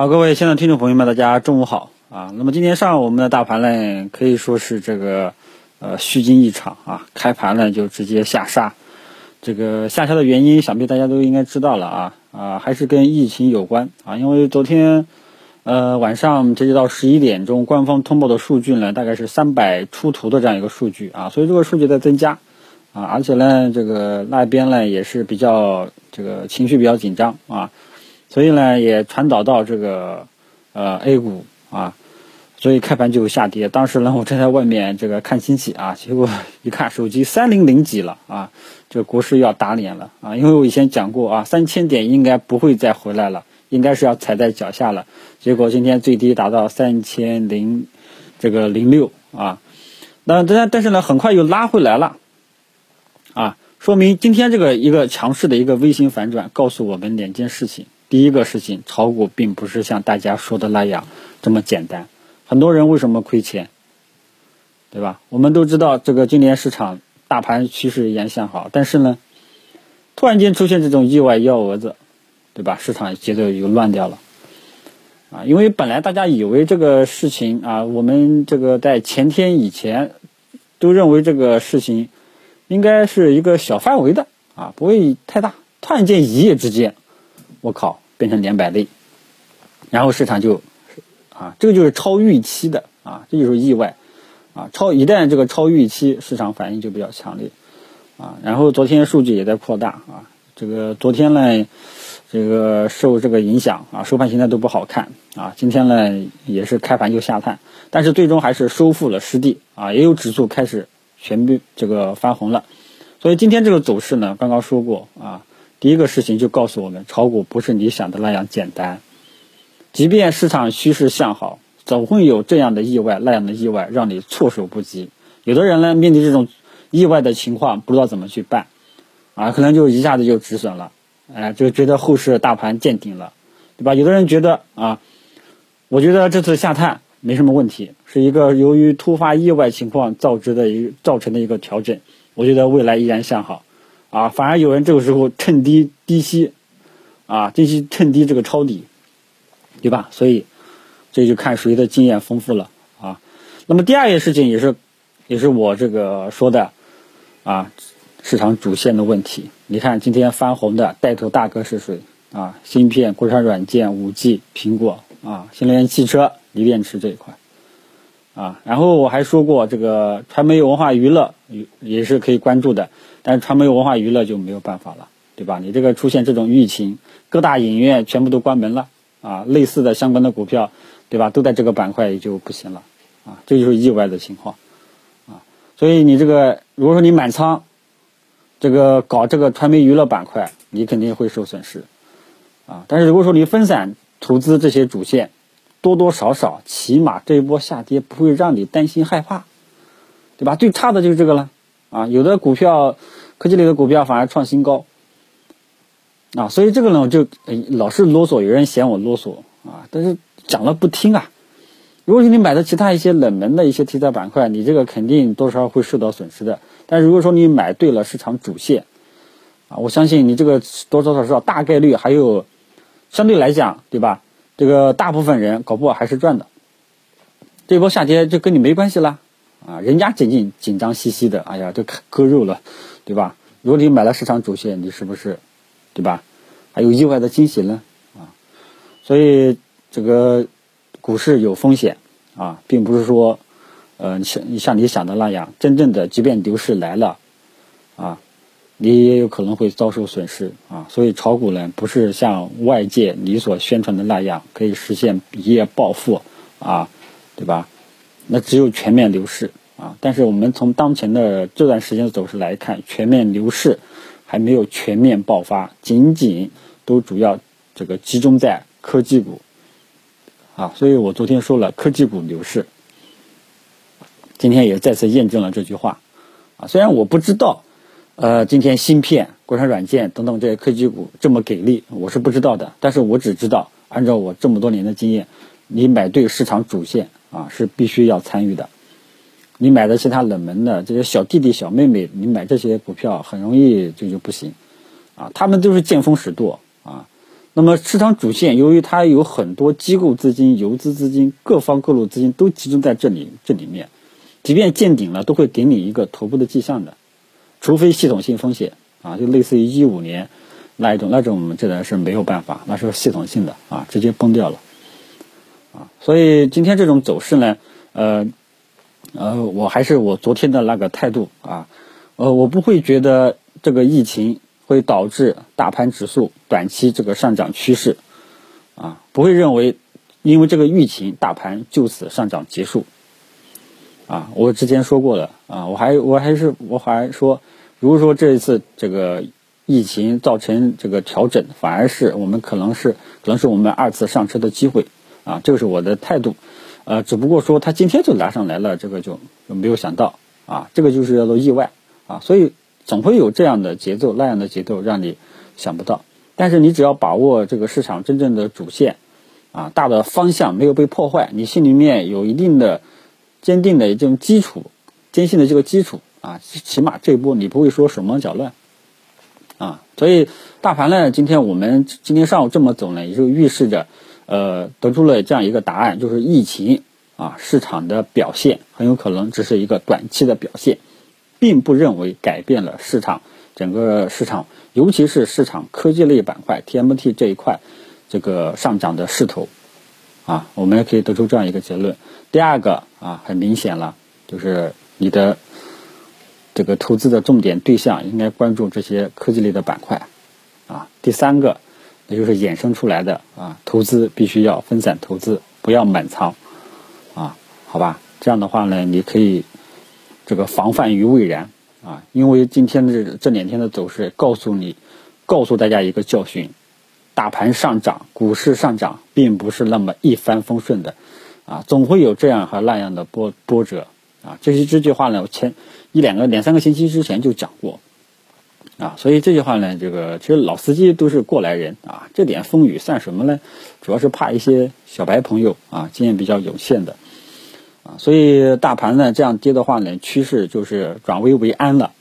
好，各位现在听众朋友们，大家中午好啊。那么今天上午我们的大盘呢，可以说是这个呃虚惊一场啊，开盘呢就直接下杀。这个下杀的原因，想必大家都应该知道了啊啊，还是跟疫情有关啊。因为昨天呃晚上截止到十一点钟，官方通报的数据呢，大概是三百出头的这样一个数据啊，所以这个数据在增加啊，而且呢，这个那边呢也是比较这个情绪比较紧张啊。所以呢，也传导到这个呃 A 股啊，所以开盘就下跌。当时呢，我正在外面这个看亲戚啊，结果一看手机三零零几了啊，这国师要打脸了啊！因为我以前讲过啊，三千点应该不会再回来了，应该是要踩在脚下了。结果今天最低达到三千零这个零六啊，那但但是呢，很快又拉回来了啊，说明今天这个一个强势的一个微型反转，告诉我们两件事情。第一个事情，炒股并不是像大家说的那样这么简单。很多人为什么亏钱，对吧？我们都知道这个今年市场大盘趋势依然向好，但是呢，突然间出现这种意外幺蛾子，对吧？市场节奏又乱掉了啊！因为本来大家以为这个事情啊，我们这个在前天以前都认为这个事情应该是一个小范围的啊，不会太大。突然间一夜之间。我靠，变成两百类，然后市场就，啊，这个就是超预期的啊，这就是意外，啊，超一旦这个超预期，市场反应就比较强烈，啊，然后昨天数据也在扩大啊，这个昨天呢，这个受这个影响啊，收盘形态都不好看啊，今天呢也是开盘就下探，但是最终还是收复了失地啊，也有指数开始全部这个翻红了，所以今天这个走势呢，刚刚说过啊。第一个事情就告诉我们，炒股不是你想的那样简单。即便市场趋势向好，总会有这样的意外、那样的意外，让你措手不及。有的人呢，面对这种意外的情况，不知道怎么去办，啊，可能就一下子就止损了，哎，就觉得后市大盘见顶了，对吧？有的人觉得啊，我觉得这次下探没什么问题，是一个由于突发意外情况造成的一造成的一个调整，我觉得未来依然向好。啊，反而有人这个时候趁低低吸，啊，低吸趁低这个抄底，对吧？所以这就看谁的经验丰富了啊。那么第二件事情也是，也是我这个说的啊，市场主线的问题。你看今天翻红的带头大哥是谁啊？芯片、国产软件、五 G、苹果啊，新能源汽车、锂电池这一块啊。然后我还说过，这个传媒文化娱乐也是可以关注的。但是传媒文化娱乐就没有办法了，对吧？你这个出现这种疫情，各大影院全部都关门了啊，类似的相关的股票，对吧？都在这个板块也就不行了啊，这就是意外的情况啊。所以你这个如果说你满仓，这个搞这个传媒娱乐板块，你肯定会受损失啊。但是如果说你分散投资这些主线，多多少少起码这一波下跌不会让你担心害怕，对吧？最差的就是这个了。啊，有的股票，科技类的股票反而创新高，啊，所以这个呢，我就老是啰嗦，有人嫌我啰嗦啊，但是讲了不听啊。如果说你买的其他一些冷门的一些题材板块，你这个肯定多少会受到损失的。但如果说你买对了市场主线，啊，我相信你这个多多少少大概率还有，相对来讲，对吧？这个大部分人搞不好还是赚的。这波下跌就跟你没关系了。啊，人家紧紧紧张兮兮的，哎呀，都割肉了，对吧？如果你买了市场主线，你是不是，对吧？还有意外的惊喜呢？啊，所以这个股市有风险啊，并不是说，呃，像像你想的那样，真正的即便牛市来了，啊，你也有可能会遭受损失啊。所以炒股呢，不是像外界你所宣传的那样，可以实现一夜暴富啊，对吧？那只有全面牛市啊！但是我们从当前的这段时间的走势来看，全面牛市还没有全面爆发，仅仅都主要这个集中在科技股啊。所以我昨天说了科技股牛市，今天也再次验证了这句话啊。虽然我不知道，呃，今天芯片、国产软件等等这些科技股这么给力，我是不知道的。但是我只知道，按照我这么多年的经验，你买对市场主线。啊，是必须要参与的。你买的其他冷门的这些小弟弟小妹妹，你买这些股票很容易就就不行。啊，他们都是见风使舵啊。那么。那么市场主线由于它有很多机构资金、游资资金、各方各路资金都集中在这里这里面，即便见顶了，都会给你一个头部的迹象的，除非系统性风险啊，就类似于一五年那一种那种，我们这的是没有办法，那是系统性的啊，直接崩掉了啊。所以今天这种走势呢，呃呃，我还是我昨天的那个态度啊，呃，我不会觉得这个疫情。会导致大盘指数短期这个上涨趋势，啊，不会认为因为这个疫情大盘就此上涨结束，啊，我之前说过了，啊，我还我还是我还说，如果说这一次这个疫情造成这个调整，反而是我们可能是可能是我们二次上车的机会，啊，这个是我的态度，呃，只不过说他今天就拉上来了，这个就就没有想到，啊，这个就是叫做意外，啊，所以。总会有这样的节奏，那样的节奏让你想不到。但是你只要把握这个市场真正的主线，啊，大的方向没有被破坏，你心里面有一定的坚定的这种基础，坚信的这个基础啊，起码这一波你不会说手忙脚乱，啊，所以大盘呢，今天我们今天上午这么走呢，也就预示着，呃，得出了这样一个答案，就是疫情啊，市场的表现很有可能只是一个短期的表现。并不认为改变了市场整个市场，尤其是市场科技类板块 TMT 这一块这个上涨的势头，啊，我们也可以得出这样一个结论。第二个啊，很明显了，就是你的这个投资的重点对象应该关注这些科技类的板块，啊，第三个也就是衍生出来的啊，投资必须要分散投资，不要满仓，啊，好吧，这样的话呢，你可以。这个防范于未然啊，因为今天的这这两天的走势告诉你，告诉大家一个教训：大盘上涨，股市上涨，并不是那么一帆风顺的啊，总会有这样和那样的波波折啊。这些这句话呢，我前一两个两三个星期之前就讲过啊，所以这句话呢，这个其实老司机都是过来人啊，这点风雨算什么呢？主要是怕一些小白朋友啊，经验比较有限的。啊，所以大盘呢这样跌的话呢，趋势就是转危为安了，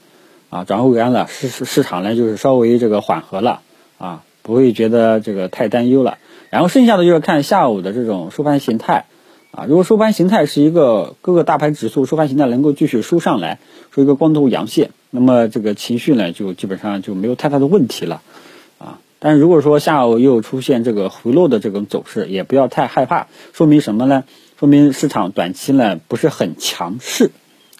啊，转危为安了，市市场呢就是稍微这个缓和了，啊，不会觉得这个太担忧了。然后剩下的就是看下午的这种收盘形态，啊，如果收盘形态是一个各个大盘指数收盘形态能够继续收上来，说一个光头阳线，那么这个情绪呢就基本上就没有太大的问题了，啊，但是如果说下午又出现这个回落的这种走势，也不要太害怕，说明什么呢？说明市场短期呢不是很强势，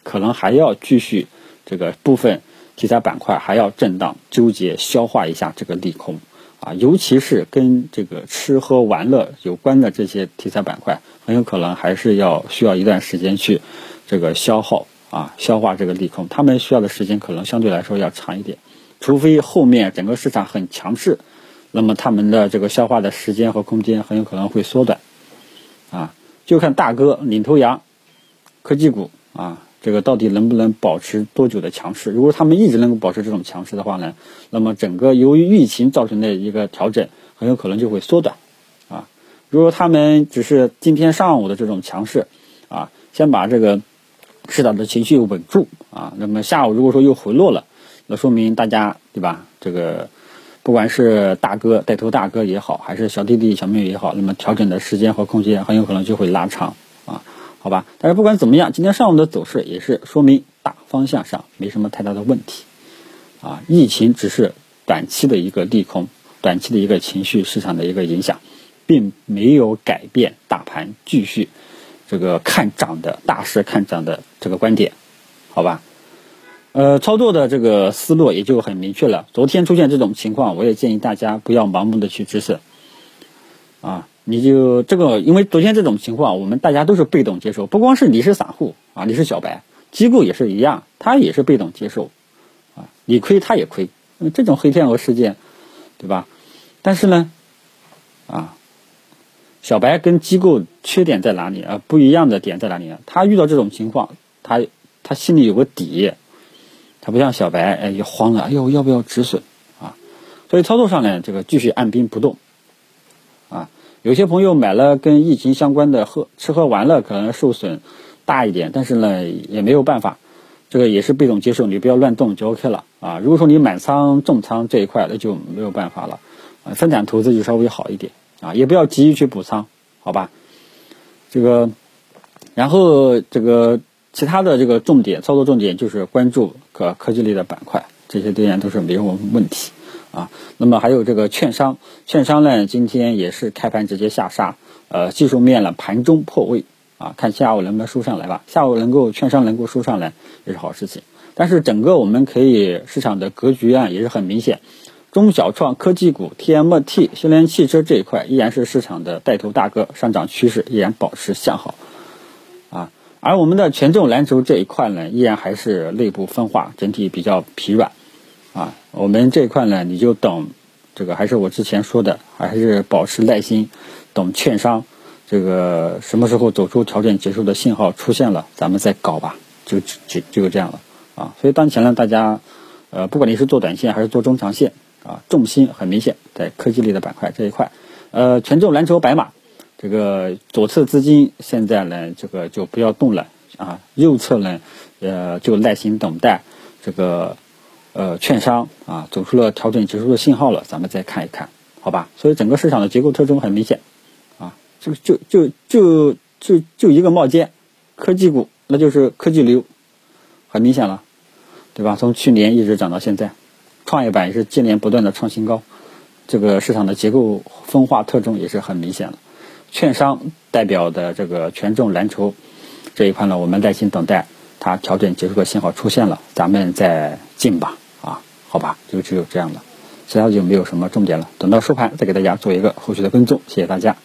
可能还要继续这个部分题材板块还要震荡纠结消化一下这个利空啊，尤其是跟这个吃喝玩乐有关的这些题材板块，很有可能还是要需要一段时间去这个消耗啊消化这个利空，他们需要的时间可能相对来说要长一点，除非后面整个市场很强势，那么他们的这个消化的时间和空间很有可能会缩短啊。就看大哥领头羊，科技股啊，这个到底能不能保持多久的强势？如果他们一直能够保持这种强势的话呢，那么整个由于疫情造成的一个调整，很有可能就会缩短，啊，如果他们只是今天上午的这种强势，啊，先把这个市场的情绪稳住，啊，那么下午如果说又回落了，那说明大家对吧？这个。不管是大哥带头大哥也好，还是小弟弟小妹妹也好，那么调整的时间和空间很有可能就会拉长，好吧。但是不管怎么样，今天上午的走势也是说明大方向上没什么太大的问题啊。疫情只是短期的一个利空，短期的一个情绪市场的一个影响，并没有改变大盘继续这个看涨的大势看涨的这个观点，好吧。呃，操作的这个思路也就很明确了。昨天出现这种情况，我也建议大家不要盲目的去止损，啊，你就这个，因为昨天这种情况，我们大家都是被动接受，不光是你是散户啊，你是小白，机构也是一样，他也是被动接受，啊，你亏他也亏，这种黑天鹅事件，对吧？但是呢，啊，小白跟机构缺点在哪里啊？不一样的点在哪里呢？他遇到这种情况，他他心里有个底。他不像小白，哎，慌了，哎呦，要不要止损啊？所以操作上呢，这个继续按兵不动。有些朋友买了跟疫情相关的喝吃喝玩乐，可能受损大一点，但是呢，也没有办法，这个也是被动接受，你不要乱动就 OK 了啊。如果说你满仓重仓这一块，那就没有办法了啊分散投资就稍微好一点啊，也不要急于去补仓，好吧？这个，然后这个其他的这个重点操作重点就是关注个科技类的板块，这些当然都是没有问题啊。那么还有这个券商，券商呢今天也是开盘直接下杀，呃，技术面呢盘中破位啊，看下午能不能收上来吧。下午能够券商能够收上来也是好事情，但是整个我们可以市场的格局啊也是很明显。中小创科技股、TMT、新能源汽车这一块依然是市场的带头大哥，上涨趋势依然保持向好，啊，而我们的权重蓝筹这一块呢，依然还是内部分化，整体比较疲软，啊，我们这一块呢，你就等这个，还是我之前说的，还是保持耐心，等券商这个什么时候走出调整结束的信号出现了，咱们再搞吧，就就就这样了，啊，所以当前呢，大家，呃，不管你是做短线还是做中长线。啊，重心很明显在科技类的板块这一块，呃，权重蓝筹白马，这个左侧资金现在呢，这个就不要动了啊，右侧呢，呃，就耐心等待这个呃券商啊走出了调整结束的信号了，咱们再看一看，好吧？所以整个市场的结构特征很明显啊，这个就就就就就一个冒尖，科技股那就是科技流，很明显了，对吧？从去年一直涨到现在。创业板也是接连不断的创新高，这个市场的结构分化特征也是很明显了。券商代表的这个权重蓝筹这一块呢，我们耐心等待它调整结束的信号出现了，咱们再进吧。好吧，就只有这样的，其他就没有什么重点了。等到收盘再给大家做一个后续的跟踪，谢谢大家。